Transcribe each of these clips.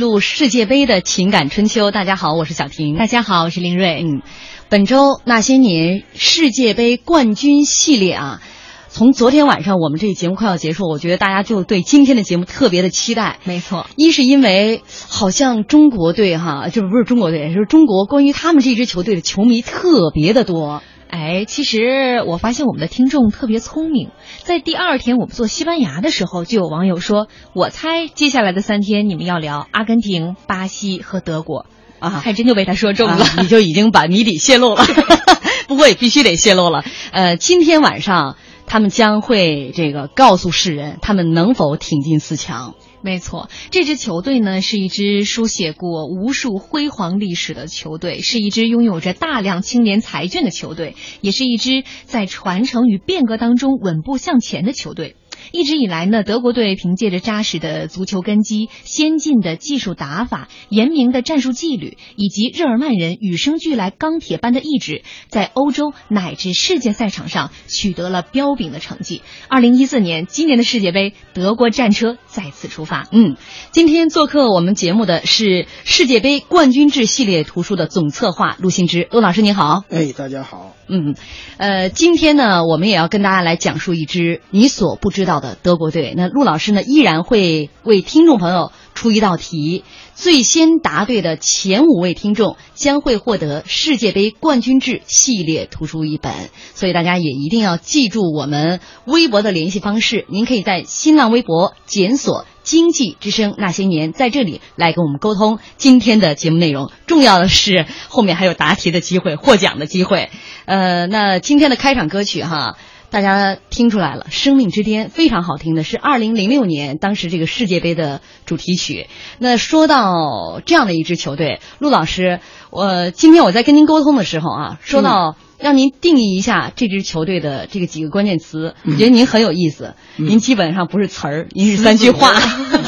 录世界杯的情感春秋，大家好，我是小婷。大家好，我是林睿。嗯，本周那些年世界杯冠军系列啊，从昨天晚上我们这节目快要结束，我觉得大家就对今天的节目特别的期待。没错，一是因为好像中国队哈，就不是中国队，是中国关于他们这支球队的球迷特别的多。哎，其实我发现我们的听众特别聪明，在第二天我们做西班牙的时候，就有网友说：“我猜接下来的三天你们要聊阿根廷、巴西和德国啊！”还真就被他说中了，你就已经把谜底泄露了。不过也必须得泄露了。呃，今天晚上他们将会这个告诉世人，他们能否挺进四强。没错，这支球队呢是一支书写过无数辉煌历史的球队，是一支拥有着大量青年才俊的球队，也是一支在传承与变革当中稳步向前的球队。一直以来呢，德国队凭借着扎实的足球根基、先进的技术打法、严明的战术纪律，以及日耳曼人与生俱来钢铁般的意志，在欧洲乃至世界赛场上取得了彪炳的成绩。二零一四年，今年的世界杯，德国战车再次出发。嗯，今天做客我们节目的是世界杯冠军制系列图书的总策划陆新之，陆老师您好。哎，大家好。嗯，呃，今天呢，我们也要跟大家来讲述一支你所不知道的德国队。那陆老师呢，依然会为听众朋友出一道题，最先答对的前五位听众将会获得世界杯冠军制系列图书一本。所以大家也一定要记住我们微博的联系方式，您可以在新浪微博检索。经济之声那些年，在这里来跟我们沟通今天的节目内容。重要的是后面还有答题的机会、获奖的机会。呃，那今天的开场歌曲哈，大家听出来了，《生命之巅》非常好听的，是二零零六年当时这个世界杯的主题曲。那说到这样的一支球队，陆老师，我今天我在跟您沟通的时候啊，说到。让您定义一下这支球队的这个几个关键词，我觉得您很有意思。您基本上不是词儿，您 是三句话。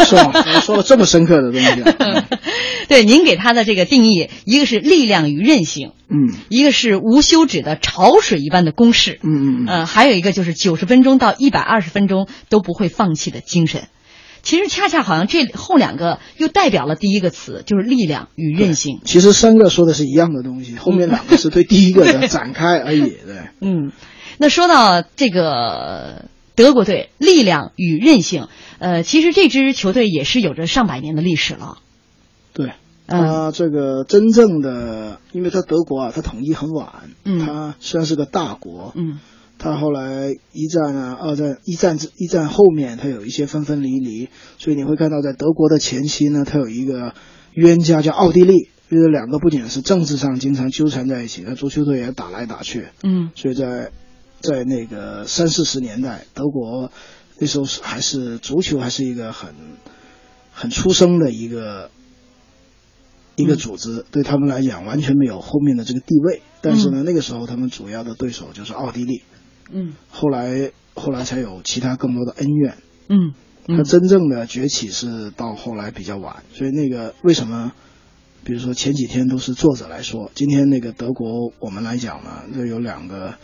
是吗？说了这么深刻的东西。对，您给他的这个定义，一个是力量与韧性，嗯一个是无休止的潮水一般的攻势，嗯嗯嗯，呃，还有一个就是九十分钟到一百二十分钟都不会放弃的精神。其实恰恰好像这后两个又代表了第一个词，就是力量与韧性。其实三个说的是一样的东西，后面两个是对第一个的展开而已。对，嗯，那说到这个德国队力量与韧性，呃，其实这支球队也是有着上百年的历史了。对，嗯他这个真正的，因为他德国啊，他统一很晚，嗯他虽然是个大国，嗯他后来一战啊、二战、一战之一战后面，他有一些分分离离，所以你会看到在德国的前期呢，他有一个冤家叫奥地利，因为两个不仅是政治上经常纠缠在一起，那足球队也打来打去，嗯。所以在在那个三四十年代，德国那时候是还是足球还是一个很很出生的一个一个组织，对他们来讲完全没有后面的这个地位。但是呢，那个时候他们主要的对手就是奥地利，嗯后来后来才有其他更多的恩怨。嗯他真正的崛起是到后来比较晚，所以那个为什么，比如说前几天都是作者来说，今天那个德国我们来讲呢，这有两个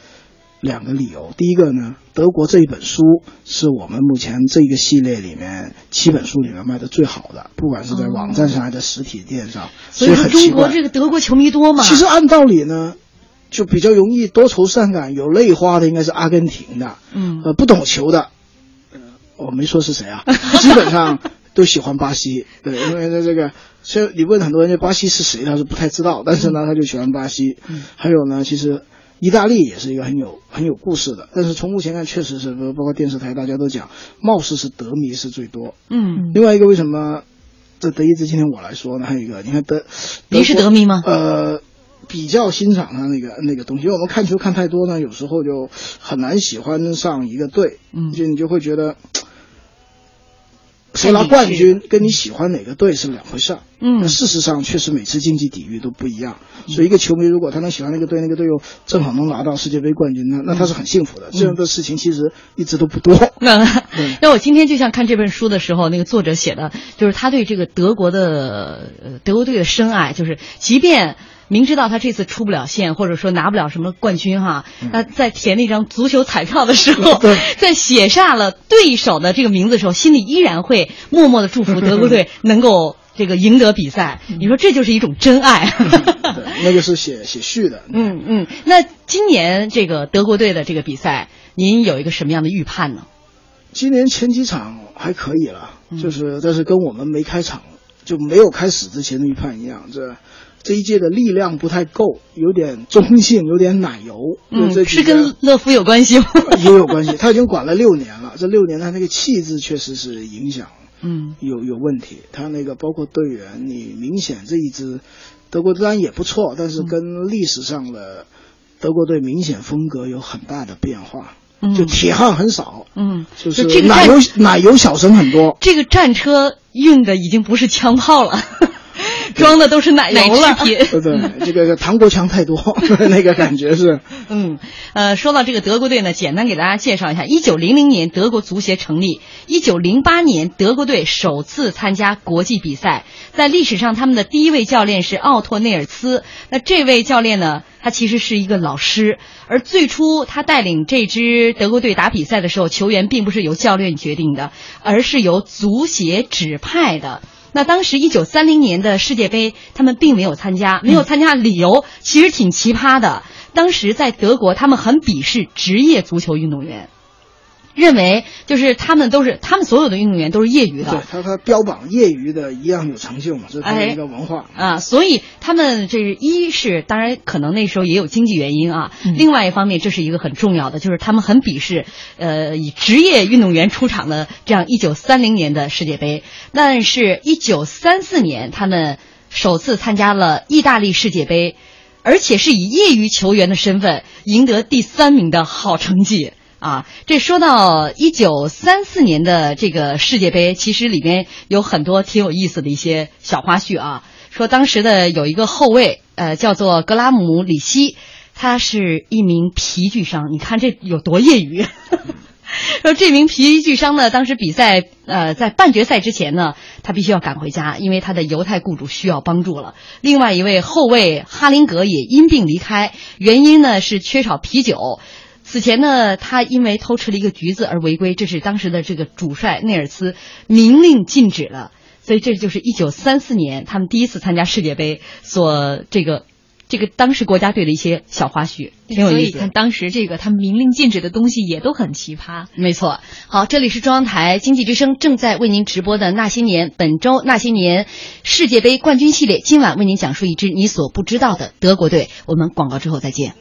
两个理由。第一个呢，德国这一本书是我们目前这个系列里面七本书里面卖的最好的，不管是在网站上还是在实体店上，所以说很奇怪。中国这个德国球迷多嘛？其实按道理呢，就比较容易多愁善感、有泪花的应该是阿根廷的，嗯呃，不懂球的，呃，我没说是谁啊，基本上都喜欢巴西，对，因为这这个，虽然你问很多人这巴西是谁，他是不太知道，但是呢，他就喜欢巴西。嗯还有呢，其实意大利也是一个很有很有故事的，但是从目前看，确实是包括电视台大家都讲，貌似是德迷是最多。嗯，另外一个为什么这德意志今天我来说呢？还有一个，你看德，您是德迷吗？呃，比较欣赏他那个那个东西，因为我们看球看太多呢，有时候就很难喜欢上一个队，嗯就你就会觉得。谁拿冠军跟你喜欢哪个队是两回事儿。嗯那事实上确实每次竞技体育都不一样，所以一个球迷如果他能喜欢那个队，那个队又正好能拿到世界杯冠军，那那他是很幸福的。这样的事情其实一直都不多。那那我今天就像看这本书的时候，那个作者写的，就是他对这个德国的呃德国队的深爱，就是即便明知道他这次出不了线，或者说拿不了什么冠军哈，那在填那张足球彩票的时候，在写下了对手的这个名字的时候，心里依然会默默的祝福德国队能够这个赢得比赛。你说这就是一种真爱。对，那个是写写序的。嗯嗯，那今年这个德国队的这个比赛，您有一个什么样的预判呢？今年前几场还可以了，嗯就是但是跟我们没开场就没有开始之前的预判一样，这这一届的力量不太够，有点中性，有点奶油。嗯，这是跟个乐福有关系吗？也有关系。他已经管了六年了，这六年他那个气质确实是影响嗯有有问题。他那个包括队员，你明显这一支德国当然也不错，但是跟历史上的德国队明显风格有很大的变化。嗯就铁汉很少，嗯，就是这奶油奶油小生很多。这个战车运的已经不是枪炮了，装的都是奶油了。奶制品对 对，这个糖国强太多，那个感觉是。嗯，呃，说到这个德国队呢，简单给大家介绍一下：一九零零年德国足协成立，一九零八年德国队首次参加国际比赛，在历史上他们的第一位教练是奥托内尔茨。那这位教练呢，他其实是一个老师，而最初他带领这支德国队打比赛的时候，球员并不是由教练决定的，而是由足协指派的。那当时一九三零年的世界杯，他们并没有参加，没有参加理由其实挺奇葩的。当时在德国，他们很鄙视职业足球运动员，认为就是他们都是他们所有的运动员都是业余的对。他，他标榜业余的一样有成就嘛，这是他的一个文化。啊，所以他们这是一是当然可能那时候也有经济原因啊，嗯另外一方面这是一个很重要的，就是他们很鄙视呃以职业运动员出场的这样一九三零年的世界杯，但是一九三四年他们首次参加了意大利世界杯，而且是以业余球员的身份赢得第三名的好成绩。啊，这说到一九三四年的这个世界杯，其实里面有很多挺有意思的一些小花絮啊。说当时的有一个后卫，呃，叫做格拉姆里希，他是一名皮具商，你看这有多业余。说这名皮具商呢，当时比赛呃在半决赛之前呢，他必须要赶回家，因为他的犹太雇主需要帮助了。另外一位后卫哈林格也因病离开，原因呢是缺少啤酒。此前呢，他因为偷吃了一个橘子而违规，这是当时的这个主帅内尔斯明令禁止了。所以这就是一九三四年他们第一次参加世界杯所这个。这个当时国家队的一些小花絮，挺有意思。所以看当时这个他们明令禁止的东西也都很奇葩。没错，好，这里是中央台经济之声正在为您直播的《那些年》，本周《那些年》世界杯冠军系列，今晚为您讲述一支你所不知道的德国队。我们广告之后再见。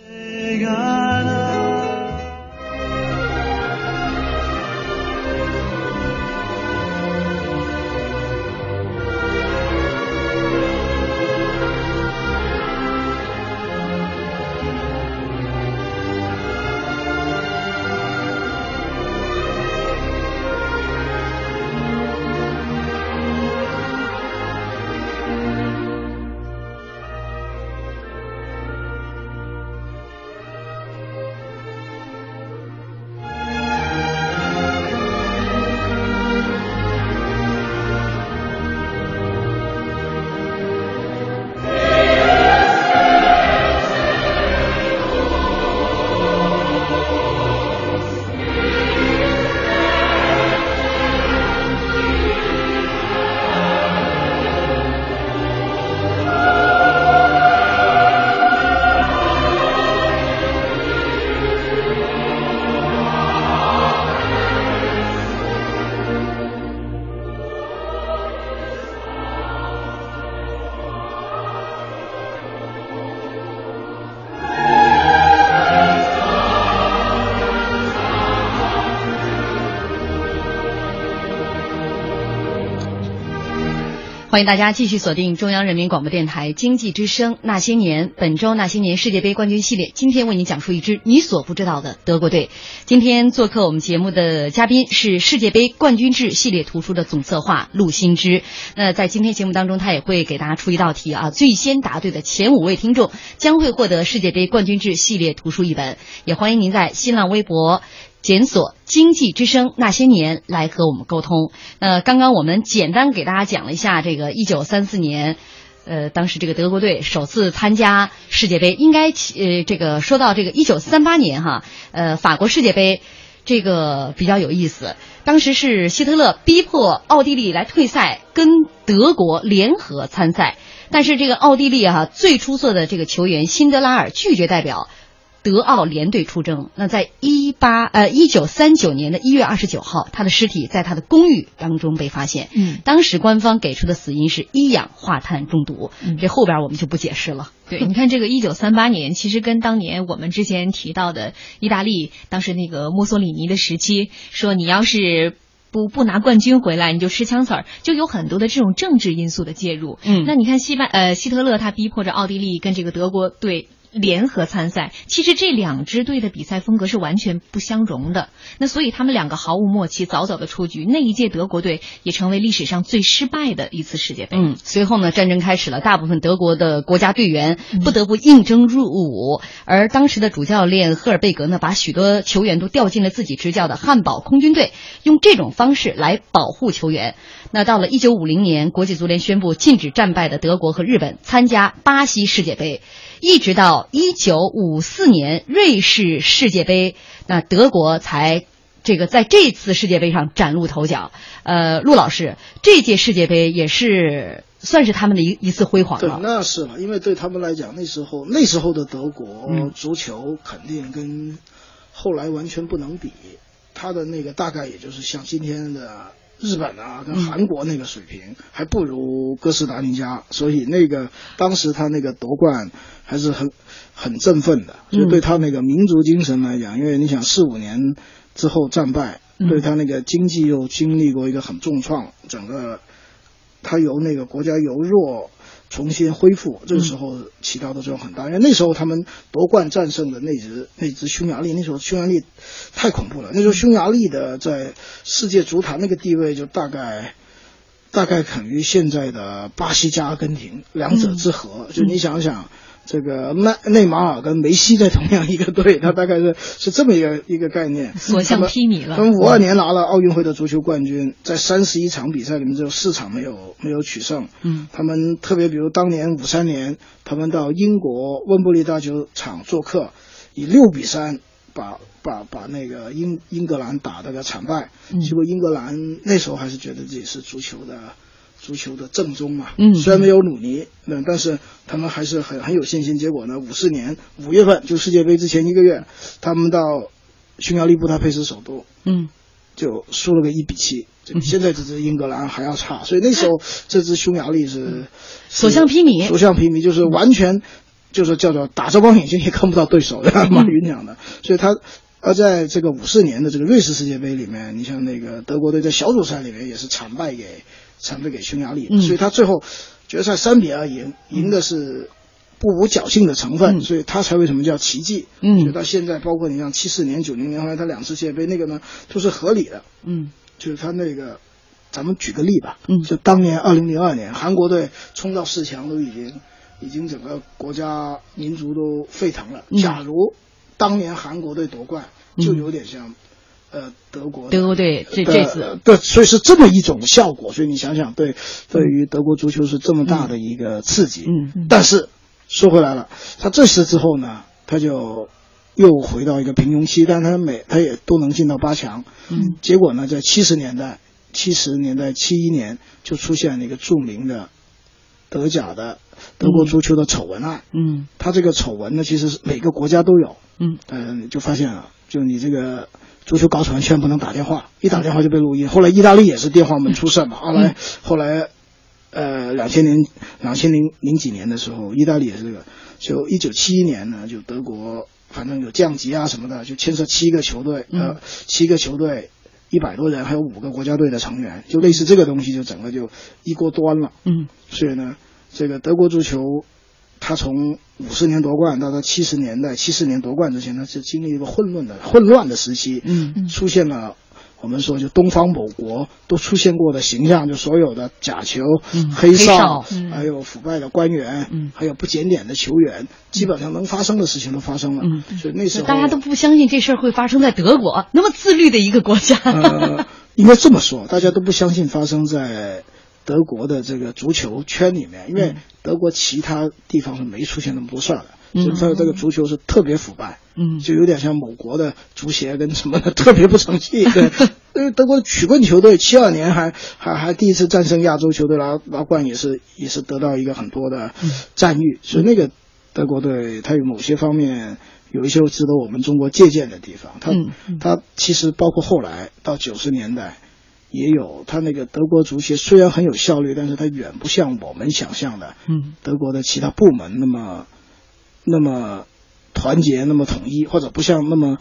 欢迎大家继续锁定中央人民广播电台经济之声《那些年》，本周《那些年》世界杯冠军系列，今天为您讲述一支你所不知道的德国队。今天做客我们节目的嘉宾是世界杯冠军制系列图书的总策划陆新之。那在今天节目当中，他也会给大家出一道题啊，最先答对的前五位听众将会获得世界杯冠军制系列图书一本。也欢迎您在新浪微博。检索经济之声那些年来和我们沟通。那刚刚我们简单给大家讲了一下这个一九三四年，呃，当时这个德国队首次参加世界杯。应该呃，这个说到这个一九三八年哈，呃，法国世界杯这个比较有意思。当时是希特勒逼迫奥地利来退赛，跟德国联合参赛。但是这个奥地利啊，最出色的这个球员辛德拉尔拒绝代表。德奥联队出征。那在一八呃一九三九年的一月二十九号，他的尸体在他的公寓当中被发现。嗯，当时官方给出的死因是一氧化碳中毒。嗯，这后边我们就不解释了。对，你看这个一九三八年，其实跟当年我们之前提到的意大利当时那个墨索里尼的时期，说你要是不不拿冠军回来，你就吃枪子儿，就有很多的这种政治因素的介入。嗯，那你看西班呃希特勒他逼迫着奥地利跟这个德国队。联合参赛，其实这两支队的比赛风格是完全不相容的。那所以他们两个毫无默契，早早的出局。那一届德国队也成为历史上最失败的一次世界杯。嗯，随后呢，战争开始了，大部分德国的国家队员不得不应征入伍。而当时的主教练赫尔贝格呢，把许多球员都调进了自己执教的汉堡空军队，用这种方式来保护球员。那到了一九五零年，国际足联宣布禁止战败的德国和日本参加巴西世界杯。一直到一九五四年瑞士世界杯，那德国才这个在这次世界杯上崭露头角。呃，陆老师，这届世界杯也是算是他们的一一次辉煌了。对，那是了，因为对他们来讲，那时候那时候的德国足球肯定跟后来完全不能比，他的那个大概也就是像今天的。日本啊，跟韩国那个水平还不如哥斯达黎加，所以那个当时他那个夺冠还是很很振奋的。就对他那个民族精神来讲，因为你想四五年之后战败，对他那个经济又经历过一个很重创，整个他由那个国家由弱。重新恢复，这个时候起到的作用很大，因为那时候他们夺冠战胜的那支那支匈牙利，那时候匈牙利太恐怖了。那时候匈牙利的在世界足坛那个地位就大概大概等于现在的巴西加阿根廷，两者之和。就你想想，这个内内马尔跟梅西在同样一个队，他大概是是这么一个一个概念。所向披靡了。他们五二年拿了奥运会的足球冠军，在三十一场比赛里面只有四场没有没有取胜。嗯，他们特别比如当年五三年，他们到英国温布利大球场做客，以六比三把把把那个英英格兰打了个惨败。嗯结果英格兰那时候还是觉得自己是足球的。足球的正宗嘛，嗯虽然没有鲁尼，嗯，但是他们还是很很有信心。结果呢，五四年五月份就世界杯之前一个月，他们到匈牙利布达佩斯首都，嗯就输了个一比七，现在这支英格兰还要差。所以那时候这支匈牙利是所向披靡所向披靡，就是完全就是叫做打着光眼睛 也看不到对手的，马云讲的。所以他而在这个五四年的这个瑞士世界杯里面，你像那个德国队在小组赛里面也是惨败给惨败给匈牙利，嗯所以他最后决赛三比二赢，赢的是。不无侥幸的成分，嗯所以他才为什么叫奇迹？嗯所以到现在，包括你像七四年、九零年，后来他两次世界杯，那个呢都是合理的。嗯就是他那个，咱们举个例吧，嗯就当年二零零二年韩国队冲到四强，都已经已经整个国家民族都沸腾了。嗯假如当年韩国队夺冠，就有点像。呃，德国德国队这的这次对，所以是这么一种效果，所以你想想，对，对于德国足球是这么大的一个刺激。嗯嗯但是说回来了，他这次之后呢，他就又回到一个平庸期，但他每他也都能进到八强。嗯，结果呢，在七十年代，七十年代七一年就出现了一个著名的德甲的德国足球的丑闻案。嗯他这个丑闻呢，其实是每个国家都有。嗯嗯，就发现了，就你这个足球搞丑闻千万不能打电话，一打电话就被录音。后来意大利也是电话门出事嘛，后来后来，呃，两千年两千零零几年的时候，意大利也是这个，就一九七一年呢，就德国反正有降级啊什么的，就牵涉七个球队，呃，七个球队。一百多人，还有五个国家队的成员，就类似这个东西，就整个就一锅端了。嗯所以呢，这个德国足球，它从五十年夺冠到他七十年代，七四年夺冠之前，他是经历一个混乱的混乱的时期，嗯出现了我们说就东方某国都出现过的形象，就所有的假球、嗯黑黑哨嗯还有腐败的官员，嗯还有不检点的球员，基本上能发生的事情都发生了。嗯所以那时候大家都不相信这事儿会发生在德国那么自律的一个国家。呃，应该这么说，大家都不相信发生在德国的这个足球圈里面，因为德国其他地方是没出现那么多事儿的，嗯。所以它的这个足球是特别腐败，嗯。就有点像某国的足协跟什么的 特别不成器。对，因为德国的曲棍球队七二年还还还第一次战胜亚洲球队拿拿冠，也是也是得到一个很多的赞誉，所以那个德国队它有某些方面。有一些值得我们中国借鉴的地方，它嗯。它其实包括后来到九十年代，也有他那个德国足协虽然很有效率，但是它远不像我们想象的嗯德国的其他部门那么那么团结、那么统一，或者不像那么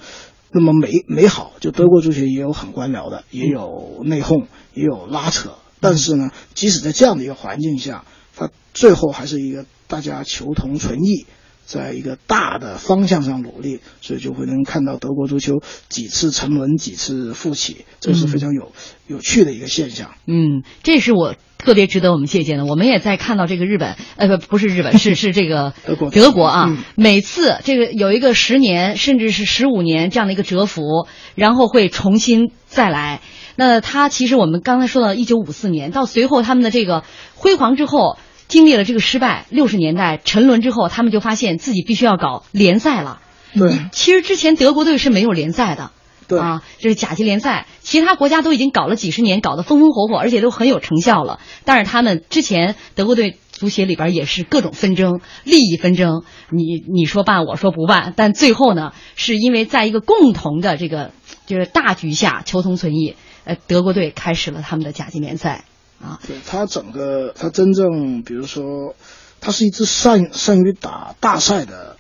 那么美美好。就德国足协也有很官僚的，也有内讧，也有拉扯。但是呢，即使在这样的一个环境下，他最后还是一个大家求同存异。在一个大的方向上努力，所以就会能看到德国足球几次沉沦，几次复起，这是非常有、有趣的一个现象。嗯，这是我特别值得我们借鉴的。我们也在看到这个日本，呃，不，不是日本，是是这个德国德国啊。嗯每次这个有一个十年甚至是十五年这样的一个蛰伏，然后会重新再来。那他其实我们刚才说到一九五四年，到随后他们的这个辉煌之后。经历了这个失败，六十年代沉沦之后，他们就发现自己必须要搞联赛了。对，其实之前德国队是没有联赛的，对啊，这是甲级联赛，其他国家都已经搞了几十年，搞得风风火火，而且都很有成效了。但是他们之前德国队足协里边也是各种纷争、利益纷争，你你说办，我说不办，但最后呢，是因为在一个共同的这个就是大局下求同存异，呃，德国队开始了他们的甲级联赛啊。对他整个他真正，比如说，他是一支善善于打大赛的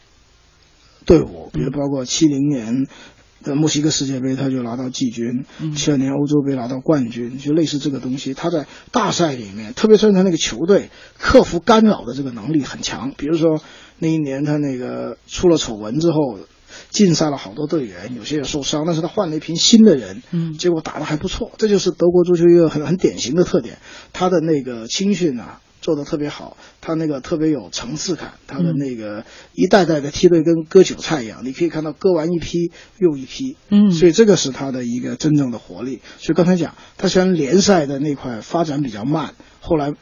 队伍，比如包括七零年的墨西哥世界杯，他就拿到季军；七二年欧洲杯拿到冠军，就类似这个东西。他在大赛里面，特别是他那个球队克服干扰的这个能力很强。比如说那一年他那个出了丑闻之后。禁赛了好多队员，有些也受伤，但是他换了一批新的人，嗯结果打得还不错。这就是德国足球一个很很典型的特点，他的那个青训啊，做的特别好，他那个特别有层次感，他的那个一代代的梯队跟割韭菜一样，你可以看到割完一批又一批，嗯所以这个是他的一个真正的活力。所以刚才讲，他虽然联赛的那块发展比较慢，后来。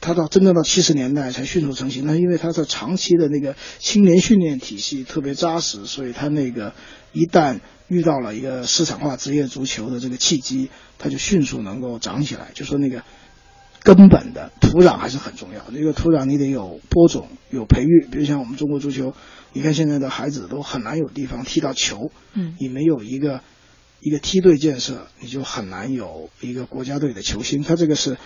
他到真正到七十年代才迅速成型，那因为它的长期的那个青年训练体系特别扎实，所以它那个一旦遇到了一个市场化职业足球的这个契机，它就迅速能够长起来。就说那个根本的土壤还是很重要，这个土壤你得有播种、有培育。比如像我们中国足球，你看现在的孩子都很难有地方踢到球，嗯，你没有一个一个梯队建设，你就很难有一个国家队的球星。他这个是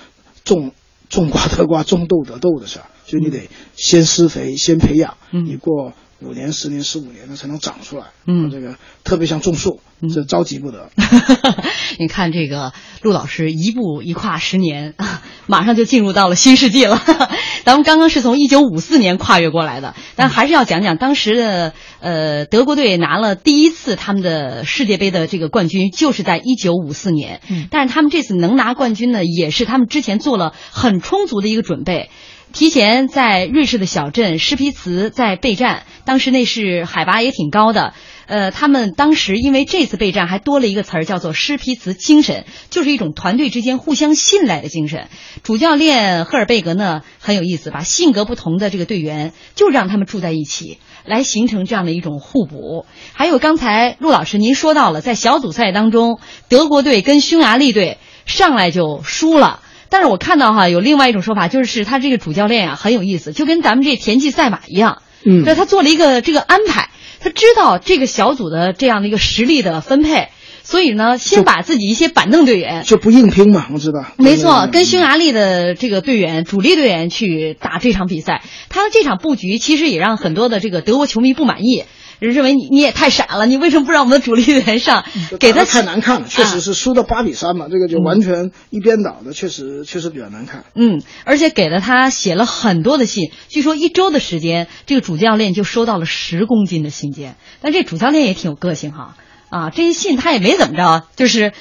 种。种瓜得瓜，种豆得豆的事儿，所以你得先施肥，先培养，嗯。你过五年、十年、十五年，它才能长出来。嗯这个特别像种树，这着急不得。你看这个陆老师一步一跨十年，马上就进入到了新世纪了。咱们刚刚是从一九五四年跨越过来的，但还是要讲讲当时的呃德国队拿了第一次他们的世界杯的这个冠军，就是在一九五四年。嗯但是他们这次能拿冠军呢，也是他们之前做了很充足的一个准备。提前在瑞士的小镇施皮茨在备战，当时那是海拔也挺高的。呃，他们当时因为这次备战还多了一个词儿，叫做施皮茨精神，就是一种团队之间互相信赖的精神。主教练赫尔贝格呢很有意思，把性格不同的这个队员就让他们住在一起，来形成这样的一种互补。还有刚才陆老师您说到了，在小组赛当中，德国队跟匈牙利队上来就输了。但是我看到哈有另外一种说法，就是他这个主教练啊很有意思，就跟咱们这田忌赛马一样，嗯对他做了一个这个安排，他知道这个小组的这样的一个实力的分配，所以呢，先把自己一些板凳队员。就不硬拼嘛，我知道。没错，跟匈牙利的这个队员、主力队员去打这场比赛，他的这场布局其实也让很多的这个德国球迷不满意，认为你你也太傻了，你为什么不让我们的主力队员上？给他太难看了，确实啊是输到八比三嘛，这个就完全一边倒的，确实确实比较难看。嗯，而且给了他写了很多的信，据说一周的时间，这个主教练就收到了十公斤的信件。但这主教练也挺有个性哈，啊，这些信他也没怎么着，就是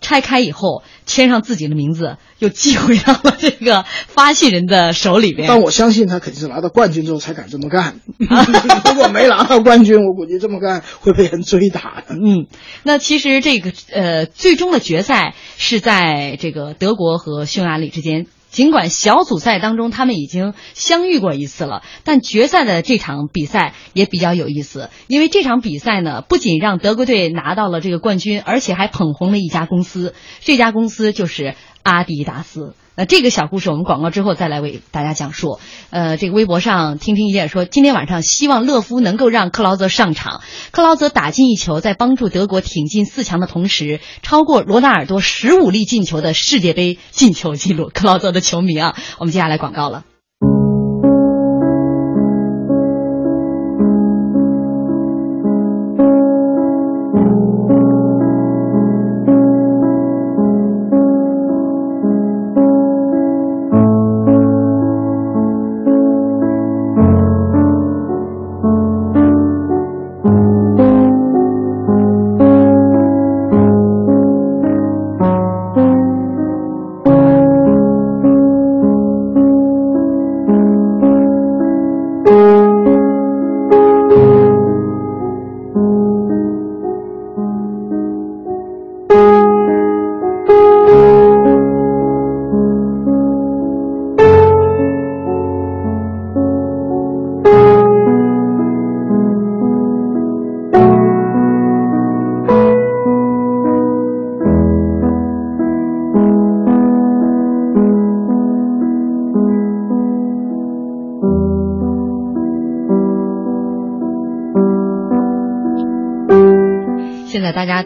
拆开以后签上自己的名字，又寄回到了这个发信人的手里边。但我相信他肯定是拿到冠军之后才敢这么干。如果没拿到冠军，我估计这么干会被人追打的。嗯，那其实这个呃，最终的决赛是在这个德国和匈牙利之间。尽管小组赛当中他们已经相遇过一次了，但决赛的这场比赛也比较有意思，因为这场比赛呢，不仅让德国队拿到了这个冠军，而且还捧红了一家公司，这家公司就是阿迪达斯。那这个小故事我们广告之后再来为大家讲述。呃，这个微博上听听意见说，今天晚上希望勒夫能够让克劳泽上场。克劳泽打进一球，在帮助德国挺进四强的同时，超过罗纳尔多十五粒进球的世界杯进球纪录。克劳泽的球迷啊，我们接下来广告了。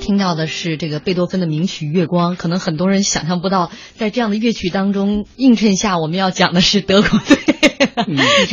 听到的是这个贝多芬的名曲《月光》，可能很多人想象不到，在这样的乐曲当中映衬下，我们要讲的是德国队，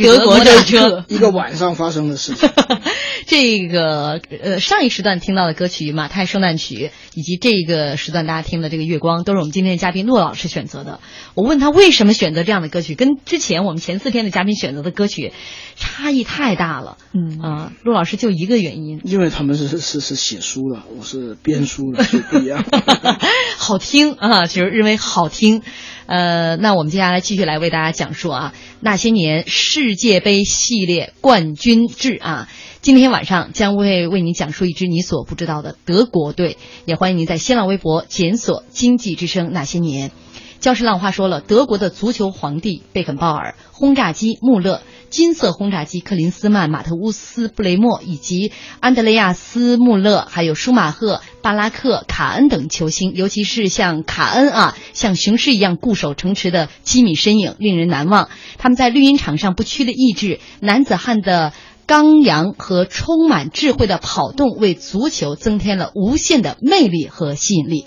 德国战车。一个晚上发生的事情。这个呃，上一时段听到的歌曲《马太圣诞曲》，以及这个时段大家听的这个《月光》，都是我们今天的嘉宾骆老师选择的。我问他为什么选择这样的歌曲，跟之前我们前四天的嘉宾选择的歌曲差异太大了。嗯啊，骆老师就一个原因，因为他们是是是写书的，我是编书的，所以不一样。好听啊，就是认为好听。呃，那我们接下来继续来为大家讲述啊，那些年世界杯系列冠军制啊。今天晚上将会为您讲述一支你所不知道的德国队，也欢迎您在新浪微博检索“经济之声那些年”。教师浪花说了，德国的足球皇帝贝肯鲍尔、轰炸机穆勒、金色轰炸机克林斯曼、马特乌斯布雷默以及安德雷亚斯穆勒，还有舒马赫、巴拉克、卡恩等球星，尤其是像卡恩啊，像雄狮一样固守城池的机敏身影，令人难忘。他们在绿茵场上不屈的意志，男子汉的。刚阳和充满智慧的跑动，为足球增添了无限的魅力和吸引力。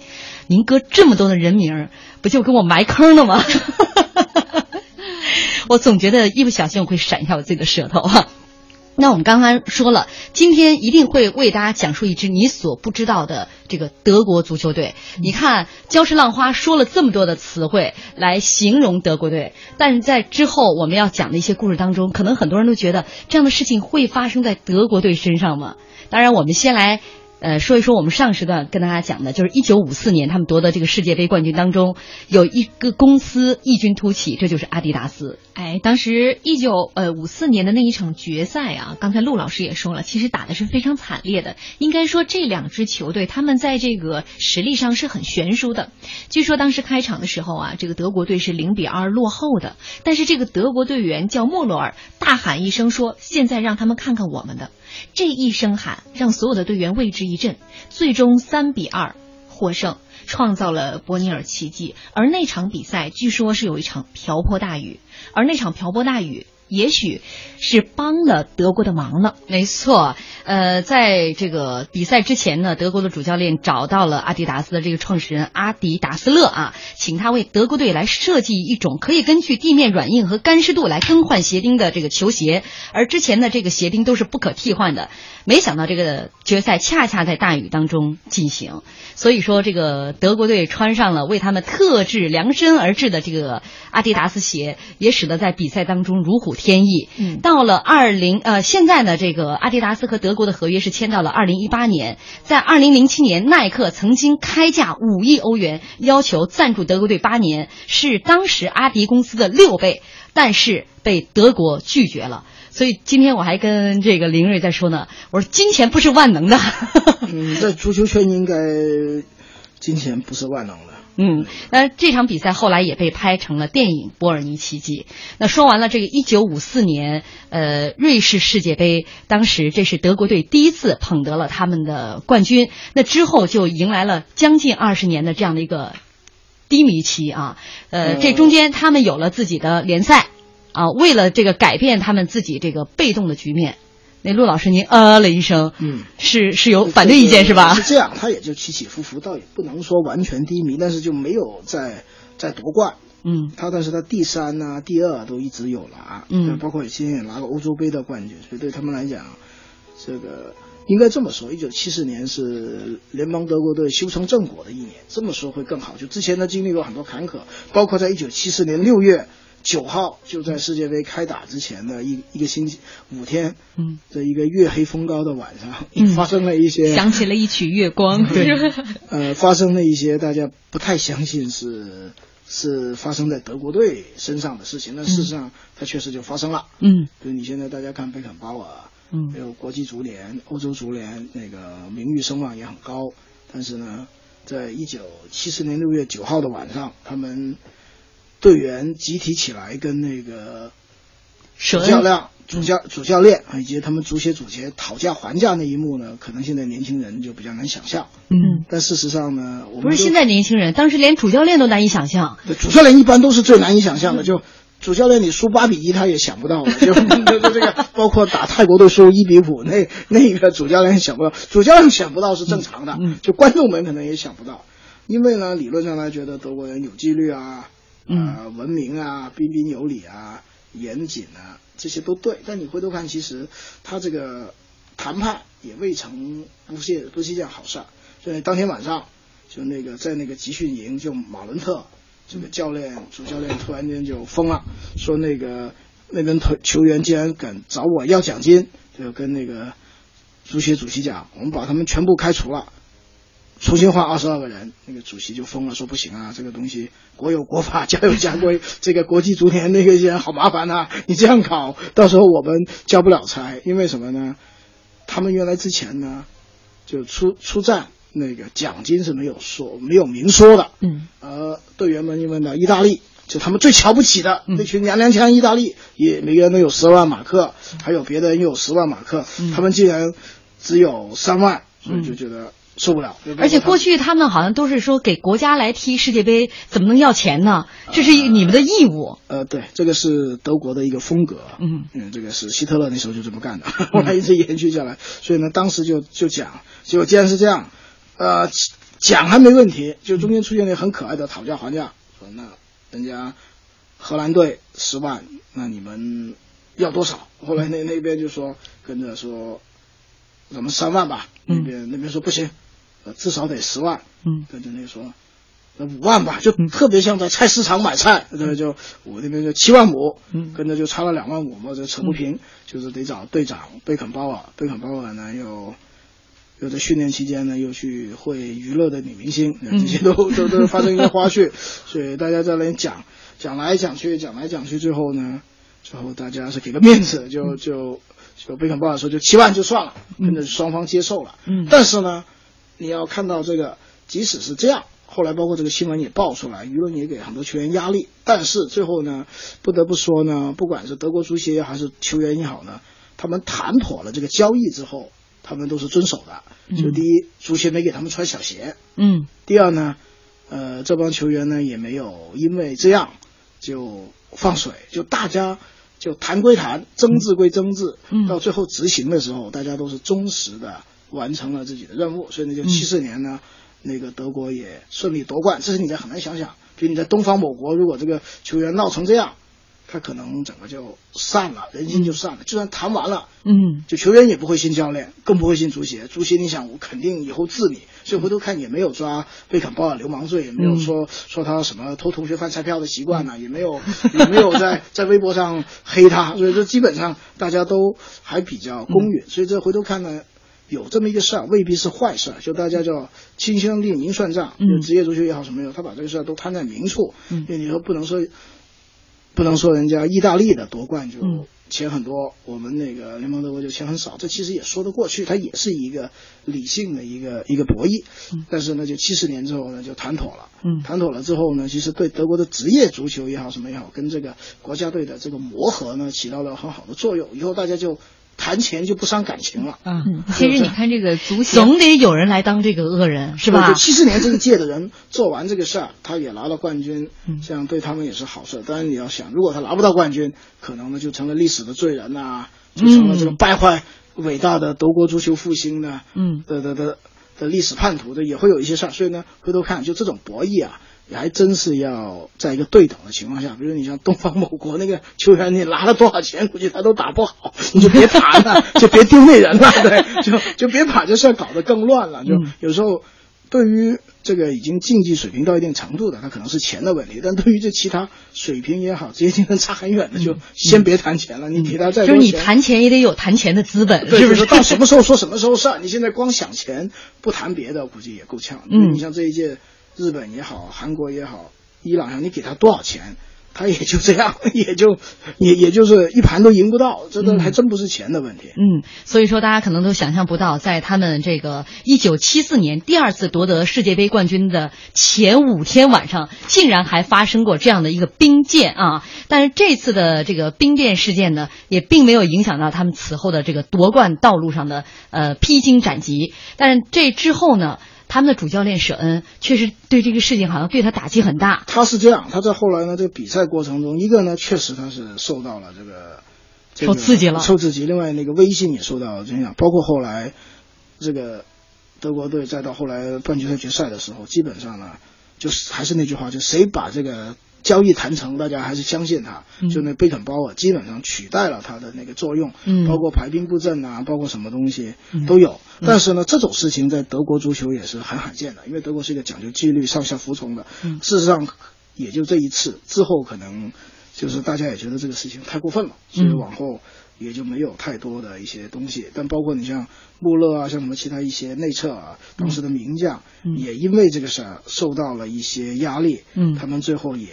您哥这么多的人名，不就给我埋坑了吗？我总觉得一不小心我会闪一下我自己的舌头哈。那我们刚刚说了，今天一定会为大家讲述一支你所不知道的这个德国足球队。你看，礁石浪花说了这么多的词汇来形容德国队，但是在之后我们要讲的一些故事当中，可能很多人都觉得这样的事情会发生在德国队身上吗？当然，我们先来。呃，说一说我们上时段跟大家讲的，就是一九五四年他们夺得这个世界杯冠军当中，有一个公司异军突起，这就是阿迪达斯。哎，当时一九呃五四年的那一场决赛啊，刚才陆老师也说了，其实打的是非常惨烈的。应该说这两支球队他们在这个实力上是很悬殊的。据说当时开场的时候啊，这个德国队是零比二落后的，但是这个德国队员叫莫罗尔，大喊一声说：“现在让他们看看我们的。”这一声喊让所有的队员为之一振，最终三比二获胜，创造了伯尼尔奇迹。而那场比赛据说是有一场瓢泼大雨，而那场瓢泼大雨。也许是帮了德国的忙了。没错，呃，在这个比赛之前呢，德国的主教练找到了阿迪达斯的这个创始人阿迪达斯勒啊，请他为德国队来设计一种可以根据地面软硬和干湿度来更换鞋钉的这个球鞋，而之前的这个鞋钉都是不可替换的。没想到这个决赛恰恰在大雨当中进行，所以说这个德国队穿上了为他们特制量身而制的这个阿迪达斯鞋，也使得在比赛当中如虎添翼。嗯，到了二零呃，现在呢，这个阿迪达斯和德国的合约是签到了二零一八年，在二零零七年，耐克曾经开价五亿欧元要求赞助德国队八年，是当时阿迪公司的六倍，但是被德国拒绝了。所以今天我还跟这个林睿在说呢，我说金钱不是万能的。嗯，在足球圈应该金钱不是万能的。嗯，那这场比赛后来也被拍成了电影《波尔尼奇迹》。那说完了这个一九五四年，呃，瑞士世界杯，当时这是德国队第一次捧得了他们的冠军。那之后就迎来了将近二十年的这样的一个低迷期啊。呃，这中间他们有了自己的联赛。啊，为了这个改变他们自己这个被动的局面，那陆老师您呃了一声，嗯，是是有反对意见是吧？是这样，他也就起起伏伏，倒也不能说完全低迷，但是就没有再再夺冠。嗯，他但是他第三呐、第二都一直有拿，嗯，包括以前也拿过欧洲杯的冠军，所以对他们来讲，这个应该这么说，一九七四年是联邦德国队修成正果的一年，这么说会更好。就之前他经历过很多坎坷，包括在一九七四年六月。九号就在世界杯开打之前的一一个星期五天，嗯，这一个月黑风高的晚上，发生了一些，想起了一曲月光，对，呃，发生了一些大家不太相信是是发生在德国队身上的事情，但事实上它确实就发生了，嗯，就你现在大家看贝肯鲍尔，嗯，还有国际足联、欧洲足联那个名誉声望也很高，但是呢，在一九七四年六月九号的晚上，他们。队员集体起来跟那个主教练、主教主教练以及他们足协主席讨价还价那一幕呢，可能现在年轻人就比较难想象。嗯，但事实上呢，我们不是现在年轻人，当时连主教练都难以想象。主教练一般都是最难以想象的，就主教练你输八比一他也想不到的，就 就这个包括打泰国队输一比五那那个主教练想不到，主教练想不到是正常的，嗯，就观众们可能也想不到，因为呢，理论上来觉得德国人有纪律啊。啊，文明啊，彬彬有礼啊，严谨啊，这些都对。但你回头看，其实他这个谈判也未曾不是不是一件好事。所以当天晚上，就那个在那个集训营，就马伦特这个教练主教练突然间就疯了，说那个那边球球员竟然敢找我要奖金，就跟那个足协主席讲，我们把他们全部开除了。重新换二十二个人，那个主席就疯了，说不行啊，这个东西国有国法，家有家规，这个国际足联那个些好麻烦啊，你这样搞，到时候我们交不了差，因为什么呢？他们原来之前呢，就出出战那个奖金是没有说没有明说的，嗯，而，队员们因为呢，意大利就他们最瞧不起的那群娘娘腔，意大利也每个人都有十万马克，还有别的人又有十万马克，他们竟然只有三万，所以就觉得受不了。而且过去他们好像都是说给国家来踢世界杯，怎么能要钱呢？这是你们的义务。呃，对，这个是德国的一个风格。嗯嗯，这个是希特勒那时候就这么干的，后来一直延续下来。所以呢，当时就就讲，结果既然是这样，呃，讲还没问题，就中间出现了很可爱的讨价还价，说那人家荷兰队十万，那你们要多少？后来那那边就说跟着说，咱们三万吧。那边那边说不行，呃，至少得十万。嗯，跟着那个说。那五万吧，就特别像在菜市场买菜，这就我那边就七万五，嗯。跟着就差了两万五嘛，就扯不平，就是得找队长贝肯鲍尔，贝肯鲍尔呢又又在训练期间呢又去会娱乐的女明星，这些都都都发生一些花絮，所以大家在那里讲讲来讲去，讲来讲去，最后呢，最后大家是给个面子，就就就贝肯鲍尔说就七万就算了，跟着双方接受了，嗯。但是呢，你要看到这个，即使是这样。后来包括这个新闻也爆出来，舆论也给很多球员压力。但是最后呢，不得不说呢，不管是德国足协还是球员也好呢，他们谈妥了这个交易之后，他们都是遵守的。就第一，足协没给他们穿小鞋；嗯第二呢，呃，这帮球员呢也没有因为这样就放水，就大家就谈归谈，争执归争执，嗯到最后执行的时候，大家都是忠实的完成了自己的任务。所以呢，就七四年呢。那个德国也顺利夺冠，这是你在很难想想。比如你在东方某国，如果这个球员闹成这样，他可能整个就散了，人心就散了。就算谈完了，嗯，就球员也不会信教练，更不会信足协。足协你想，我肯定以后治你，所以回头看也没有抓贝肯鲍尔流氓罪，也没有说、嗯、说他什么偷同学饭菜票的习惯呢、啊，也没有也没有在 在微博上黑他，所以说基本上大家都还比较公允。所以这回头看呢。有这么一个事儿，未必是坏事儿，就大家叫亲兄弟明算账。就，职业足球也好什么也好，他把这个事儿都摊在明处。嗯，因为你说不能说，不能说人家意大利的夺冠就嗯钱很多，我们那个联盟德国就钱很少，这其实也说得过去，它也是一个理性的一个一个博弈。嗯，但是呢，就七十年之后呢，就谈妥了。嗯，谈妥了之后呢，其实对德国的职业足球也好什么也好，跟这个国家队的这个磨合呢，起到了很好的作用。以后大家就。谈钱就不伤感情了。嗯，其实你看这个足协，总得有人来当这个恶人，是吧？七四年这一届的人做完这个事儿，他也拿了冠军，嗯这样对他们也是好事。当然你要想，如果他拿不到冠军，可能呢就成了历史的罪人呐、啊，就成了这种败坏伟大的德国足球复兴的，嗯，的的的的历史叛徒的，也会有一些事儿。所以呢，回头看，就这种博弈啊。也还真是要在一个对等的情况下，比如你像东方某国那个球员，你拿了多少钱，估计他都打不好，你就别谈了，就别丢那人了，对，就就别把这事儿搞得更乱了。就有时候，对于这个已经竞技水平到一定程度的，他可能是钱的问题；但对于这其他水平也好，职业竞争差很远的，就先别谈钱了。你给他再就是你谈钱也得有谈钱的资本，对是不是？到什么时候说什么时候事儿？你现在光想钱不谈别的，估计也够呛。嗯，你像这一届。日本也好，韩国也好，伊朗也好，你给他多少钱，他也就这样，也就也也就是一盘都赢不到，这都还真不是钱的问题。嗯，所以说大家可能都想象不到，在他们这个一九七四年第二次夺得世界杯冠军的前五天晚上，竟然还发生过这样的一个兵变啊！但是这次的这个兵变事件呢，也并没有影响到他们此后的这个夺冠道路上的呃披荆斩棘。但是这之后呢？他们的主教练舍恩确实对这个事情好像对他打击很大。他是这样，他在后来呢这个比赛过程中，一个呢确实他是受到了这个、这个、受刺激了，受刺激。另外那个威信也受到了影响，包括后来这个德国队再到后来半决赛决赛的时候，基本上呢就是还是那句话，就谁把这个。交易谈成，大家还是相信他。嗯、就那贝肯鲍尔基本上取代了他的那个作用，嗯，包括排兵布阵啊，包括什么东西嗯都有。嗯、但是呢，这种事情在德国足球也是很罕见的，因为德国是一个讲究纪律、上下服从的。嗯、事实上，也就这一次之后，可能就是大家也觉得这个事情太过分了，所以往后也就没有太多的一些东西。但包括你像穆勒啊，像什么其他一些内测啊，当时的名将也因为这个事儿受到了一些压力，嗯他们最后也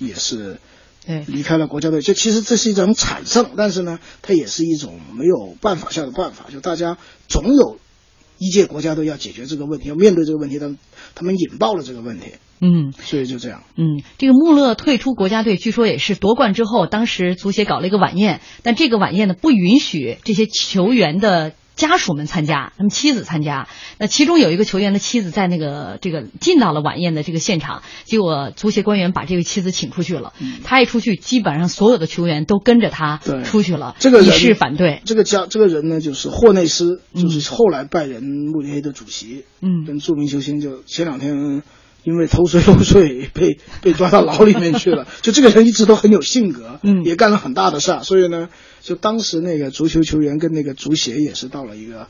也是对离开了国家队。就其实这是一种惨胜，但是呢，它也是一种没有办法下的办法。就大家总有一届国家队要解决这个问题，要面对这个问题，他他们引爆了这个问题，嗯所以就这样。嗯，这个穆勒退出国家队，据说也是夺冠之后，当时足协搞了一个晚宴，但这个晚宴呢不允许这些球员的。家属们参加，他们妻子参加。那其中有一个球员的妻子在那个这个进到了晚宴的这个现场，结果足协官员把这位妻子请出去了。他一出去，基本上所有的球员都跟着他对出去了，这个人以示反对。这个家这个人呢，就是霍内斯，就是后来拜仁慕尼黑的主席，嗯跟著名球星就前两天因为偷税漏税 被被抓到牢里面去了。就这个人一直都很有性格，嗯也干了很大的事儿，所以呢，就当时那个足球球员跟那个足协也是到了一个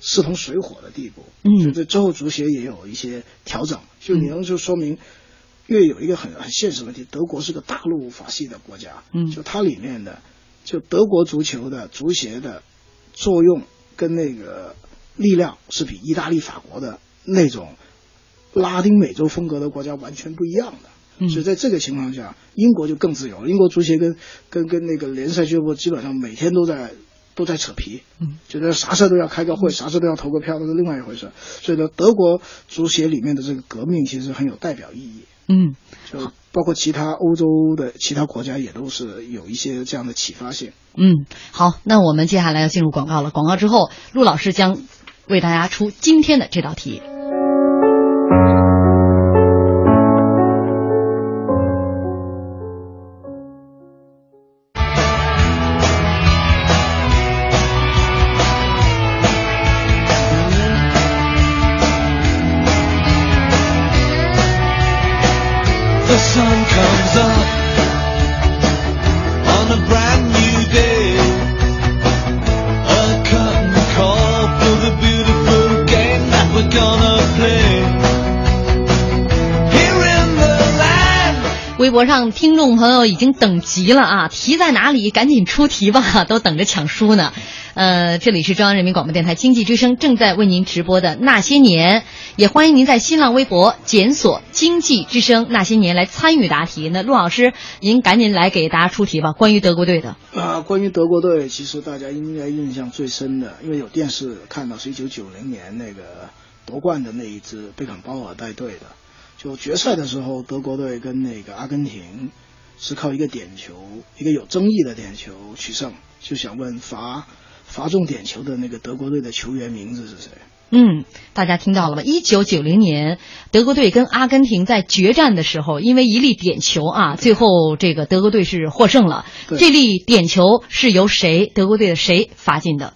势同水火的地步。嗯就这之后足协也有一些调整，就你能就说明。因为有一个很很现实的问题，德国是个大陆法系的国家，嗯就它里面的就德国足球的足协的作用跟那个力量是比意大利、法国的那种拉丁美洲风格的国家完全不一样的。嗯所以在这个情况下，英国就更自由。英国足协跟跟跟那个联赛俱乐部基本上每天都在都在扯皮，嗯，觉得啥事都要开个会，啥事都要投个票，那是另外一回事。所以呢，德国足协里面的这个革命其实很有代表意义。嗯，就包括其他欧洲的其他国家也都是有一些这样的启发性。嗯，好，那我们接下来要进入广告了。广告之后，陆老师将为大家出今天的这道题。微博上听众朋友已经等急了啊！题在哪里？赶紧出题吧，都等着抢书呢。呃，这里是中央人民广播电台经济之声正在为您直播的《那些年》，也欢迎您在新浪微博检索“经济之声那些年”来参与答题。那陆老师，您赶紧来给大家出题吧，关于德国队的。啊，关于德国队，其实大家应该印象最深的，因为有电视看到是一九九零年那个夺冠的那一支贝肯鲍尔带队的，就决赛的时候，德国队跟那个阿根廷是靠一个点球，一个有争议的点球取胜。就想问罚罚中点球的那个德国队的球员名字是谁？嗯，大家听到了吗？一九九零年，德国队跟阿根廷在决战的时候，因为一粒点球啊，最后这个德国队是获胜了。这粒点球是由谁？德国队的谁罚进的？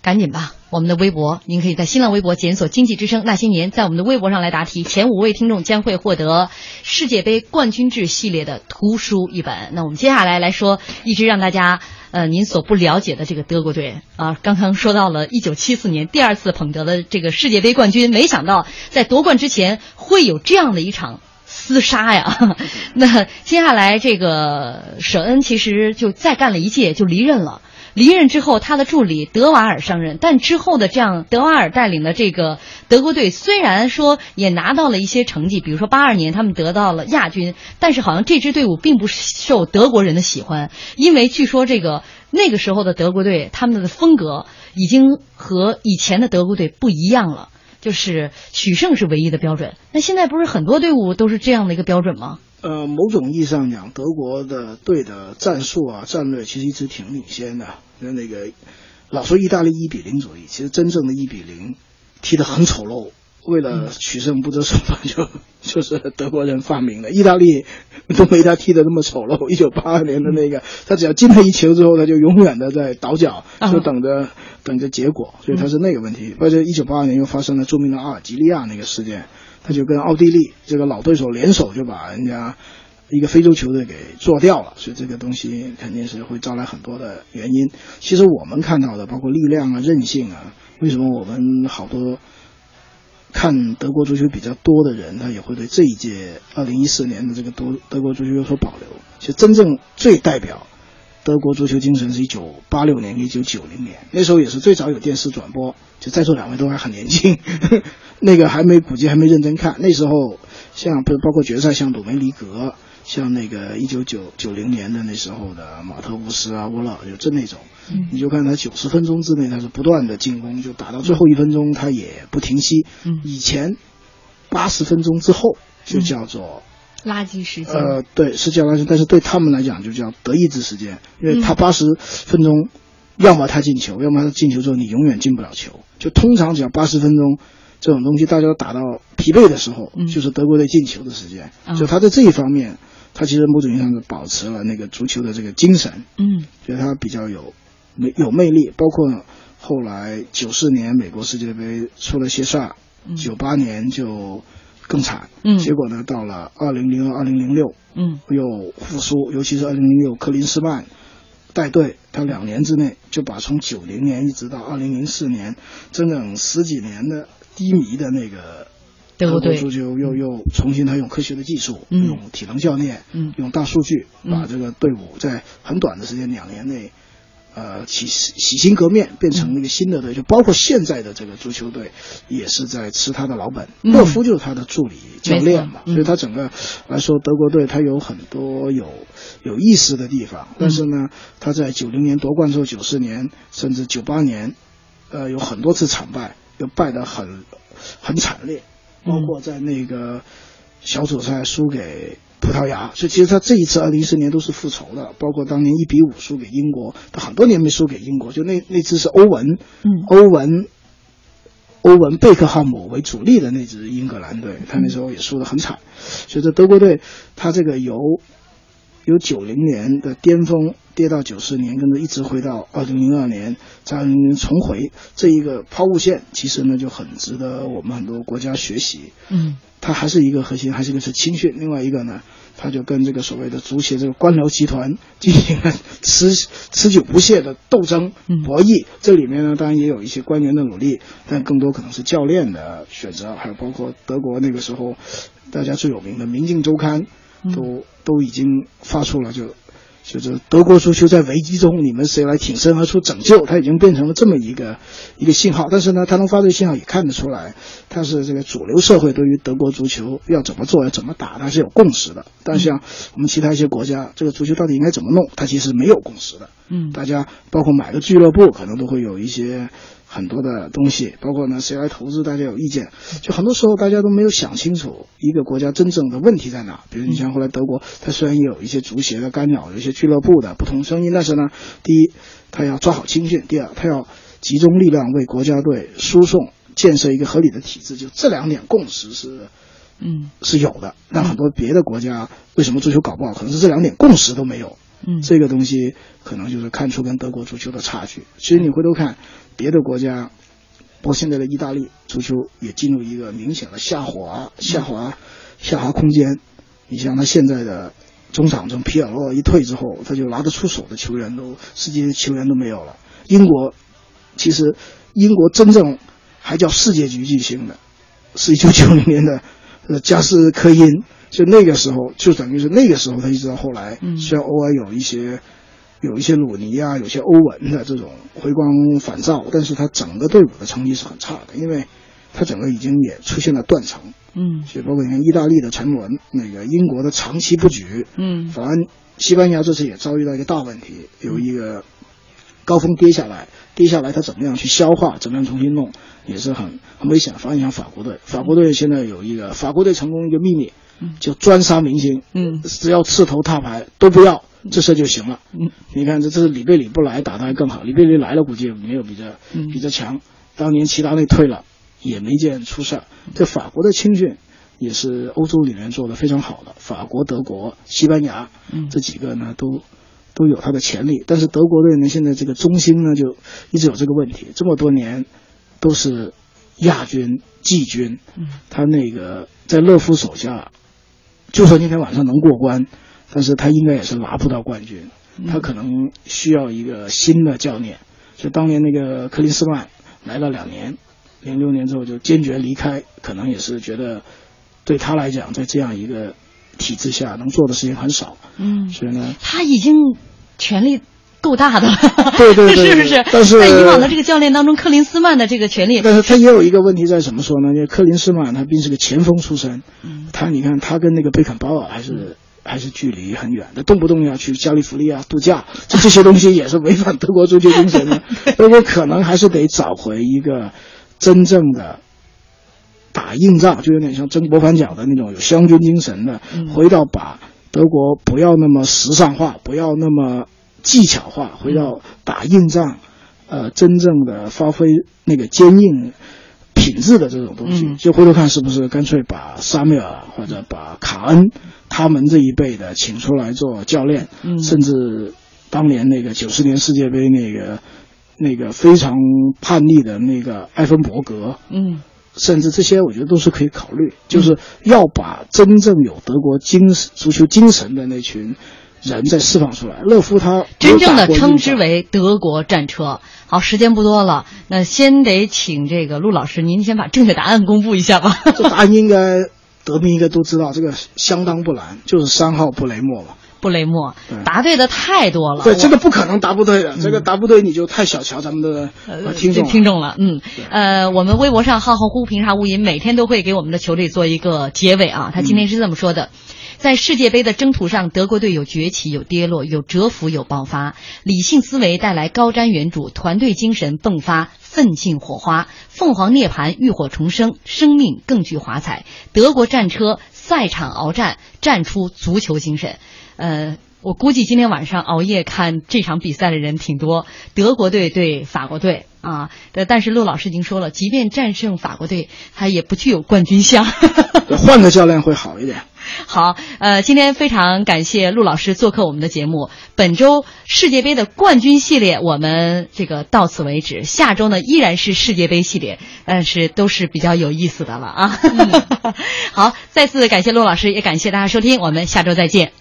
赶紧吧！我们的微博，您可以在新浪微博检索“经济之声那些年”，在我们的微博上来答题。前五位听众将会获得世界杯冠军制系列的图书一本。那我们接下来来说，一直让大家呃您所不了解的这个德国队啊，刚刚说到了一九七四年第二次捧得了这个世界杯冠军，没想到在夺冠之前会有这样的一场。厮杀呀！那接下来这个舍恩其实就再干了一届就离任了。离任之后，他的助理德瓦尔上任，但之后的这样德瓦尔带领的这个德国队，虽然说也拿到了一些成绩，比如说八二年他们得到了亚军，但是好像这支队伍并不受德国人的喜欢，因为据说这个那个时候的德国队他们的风格已经和以前的德国队不一样了。就是取胜是唯一的标准。那现在不是很多队伍都是这样的一个标准吗？呃，某种意义上讲，德国的队的战术啊、战略其实一直挺领先的。那那个老说意大利一比零主义，其实真正的一比零踢得很丑陋。为了取胜不择手段就，就是德国人发明的。意大利都没他踢得那么丑陋。一九八二年的那个，他只要进了一球之后，他就永远的在倒脚，就等着、等着结果。所以他是那个问题。而且一九八二年又发生了著名的阿尔及利亚那个事件，他就跟奥地利这个老对手联手，就把人家一个非洲球队给做掉了。所以这个东西肯定是会招来很多的原因。其实我们看到的，包括力量啊、韧性啊，为什么我们好多看德国足球比较多的人，他也会对这一届二零一四年的这个德德国足球有所保留。其实真正最代表德国足球精神是一九八六年、一九九零年，那时候也是最早有电视转播。就在座两位都还很年轻，那个还没估计还没认真看。那时候像不包括决赛，像鲁梅尼格，像那个一九九九零年的那时候的马特乌斯啊、沃勒，就这那种。你就看他九十分钟之内，他是不断的进攻，就打到最后一分钟，他也不停息。嗯以前八十分钟之后就叫做、垃圾时间。呃，对，是叫垃圾，但是对他们来讲就叫得意志时间，因为他嗯八十分钟，要么他进球，要么他进球之后你永远进不了球。就通常只要八十分钟这种东西，大家都打到疲惫的时候，嗯就是德国队进球的时间。啊就他在这一方面，他其实某种意义上是保持了那个足球的这个精神。嗯觉得他比较有魅有魅力，包括后来九四年美国世界杯出了些事儿，嗯九八年就更惨，嗯。结果呢到了二零零二、二零零六嗯。又复苏，尤其是二零零六克林斯曼带队，他两年之内就把从九零年一直到二零零四年整整十几年的低迷的那个德国队足球又又重新他用科学的技术，嗯。用体能教练，嗯。用大数据，嗯。把这个队伍在很短的时间两年内，呃，洗洗心革面，变成了一个新的队。就包括现在的这个足球队，也是在吃他的老本。嗯勒夫就是他的助理教练嘛，所以他整个来说，德国队他有很多有有意思的地方。但是呢，他在九零年夺冠之后，九四年甚至九八年，呃，有很多次惨败，又败得很很惨烈。包括在那个小组赛输给葡萄牙，所以其实他这一次二零一四年都是复仇的，包括当年一比五输给英国，他很多年没输给英国，就那那支是欧文，嗯欧文。欧文贝克汉姆为主力的那支英格兰队，他那时候也输得很惨，所以这德国队，他这个由由九零年的巅峰跌到九四年，跟着一直回到二零零二年，在二零零年重回这一个抛物线，其实呢就很值得我们很多国家学习。嗯它还是一个核心，还是一个是青训，另外一个呢，它就跟这个所谓的足协这个官僚集团进行了持持久不懈的斗争嗯博弈。这里面呢，当然也有一些官员的努力，但更多可能是教练的选择，还有包括德国那个时候大家最有名的《明镜周刊》嗯都都已经发出了就。就是德国足球在危机中，你们谁来挺身而出拯救？它已经变成了这么一个一个信号。但是呢，它能发这个信号也看得出来，它是这个主流社会对于德国足球要怎么做、要怎么打，它是有共识的。但像我们其他一些国家，这个足球到底应该怎么弄，它其实没有共识的。嗯大家包括买个俱乐部，可能都会有一些很多的东西，包括呢谁来投资，大家有意见。就很多时候大家都没有想清楚一个国家真正的问题在哪。比如你像后来德国，它虽然也有一些足协的干扰，有一些俱乐部的不同声音，但是呢，第一，它要抓好青训；第二，它要集中力量为国家队输送。建设一个合理的体制，就这两点共识是嗯是有的。那很多别的国家为什么足球搞不好，可能是这两点共识都没有。嗯这个东西可能就是看出跟德国足球的差距。其实你回头看别的国家，包括现在的意大利足球也进入一个明显的下滑、下滑、下滑空间。你像他现在的中场从皮尔洛一退之后，他就拿得出手的球员都世界球员都没有了。英国其实英国真正还叫世界级巨星的，是一九九零年的呃加斯科因，就那个时候就等于是那个时候他一直到后来，嗯虽然偶尔有一些有一些鲁尼啊，有些欧文的这种回光返照，但是他整个队伍的成绩是很差的，因为他整个已经也出现了断层。嗯所以包括你看意大利的沉沦，那个英国的长期不举，嗯反而西班牙这次也遭遇到一个大问题，有一个高峰跌下来，跌下来他怎么样去消化，怎么样重新弄，也是很很危险。反而像法国队，法国队现在有一个法国队成功一个秘密嗯，就专杀明星，嗯。只要刺头踏牌都不要，这事就行了。嗯。你看这这是里贝里不来打的还更好，里贝里来了估计也没有比这嗯。比这强。当年齐达内退了也没见出事儿。这法国的青训也是欧洲里面做的非常好的，法国、德国、西班牙嗯。这几个呢都都有他的潜力。但是德国队呢，现在这个中心呢就一直有这个问题，这么多年都是亚军、季军，嗯。他那个在勒夫手下，就算今天晚上能过关，但是他应该也是拿不到冠军。他可能需要一个新的教练。就当年那个克林斯曼来了两年，零六年之后就坚决离开，可能也是觉得对他来讲，在这样一个体制下能做的事情很少，嗯，所以呢，他已经全力够大的了，对对对 是不是？但是在以往的这个教练当中，克林斯曼的这个权力，但是他也有一个问题在怎么说呢？因为克林斯曼他毕竟是个前锋出身，嗯他你看他跟那个贝肯鲍尔还是。还是距离很远的，动不动要去加利福尼亚度假，这这些东西也是违反德国足球精神的。德国可能还是得找回一个真正的打硬仗，就有点像曾国藩讲的那种有湘军精神的，嗯回到把德国不要那么时尚化，不要那么技巧化，回到打硬仗，呃，真正的发挥那个坚硬。品质的这种东西，嗯就回头看是不是干脆把萨缪尔或者把卡恩他们这一辈的请出来做教练，嗯甚至当年那个九十年世界杯那个那个非常叛逆的那个埃芬伯格，嗯甚至这些我觉得都是可以考虑，就是要把真正有德国精神足球精神的那群人再释放出来。勒夫他真正的称之为德国战车。好，时间不多了，那先得请这个陆老师，您先把正确答案公布一下吧。这答案 应该德民应该都知道，这个相当不难，就是三号布雷默吧。布雷默答对的太多了，对，这个不可能答不对的，这个答不对你就太小瞧咱们的呃听众了。听众了，嗯，呃，我们微博上浩浩乎平沙无垠，每天都会给我们的球队做一个结尾啊。他今天是这么说的。在世界杯的征途上，德国队有崛起，有跌落，有蛰伏，有爆发。理性思维带来高瞻远瞩，团队精神迸发奋进火花，凤凰涅槃浴火重生，生命更具华彩。德国战车赛场鏖战，战出足球精神。呃，我估计今天晚上熬夜看这场比赛的人挺多。德国队对法国队啊，呃但是陆老师已经说了，即便战胜法国队，他也不具有冠军相。对 换个教练会好一点。好，呃，今天非常感谢陆老师做客我们的节目。本周世界杯的冠军系列我们这个到此为止，下周呢依然是世界杯系列，但是都是比较有意思的了啊。好，再次感谢陆老师，也感谢大家收听，我们下周再见。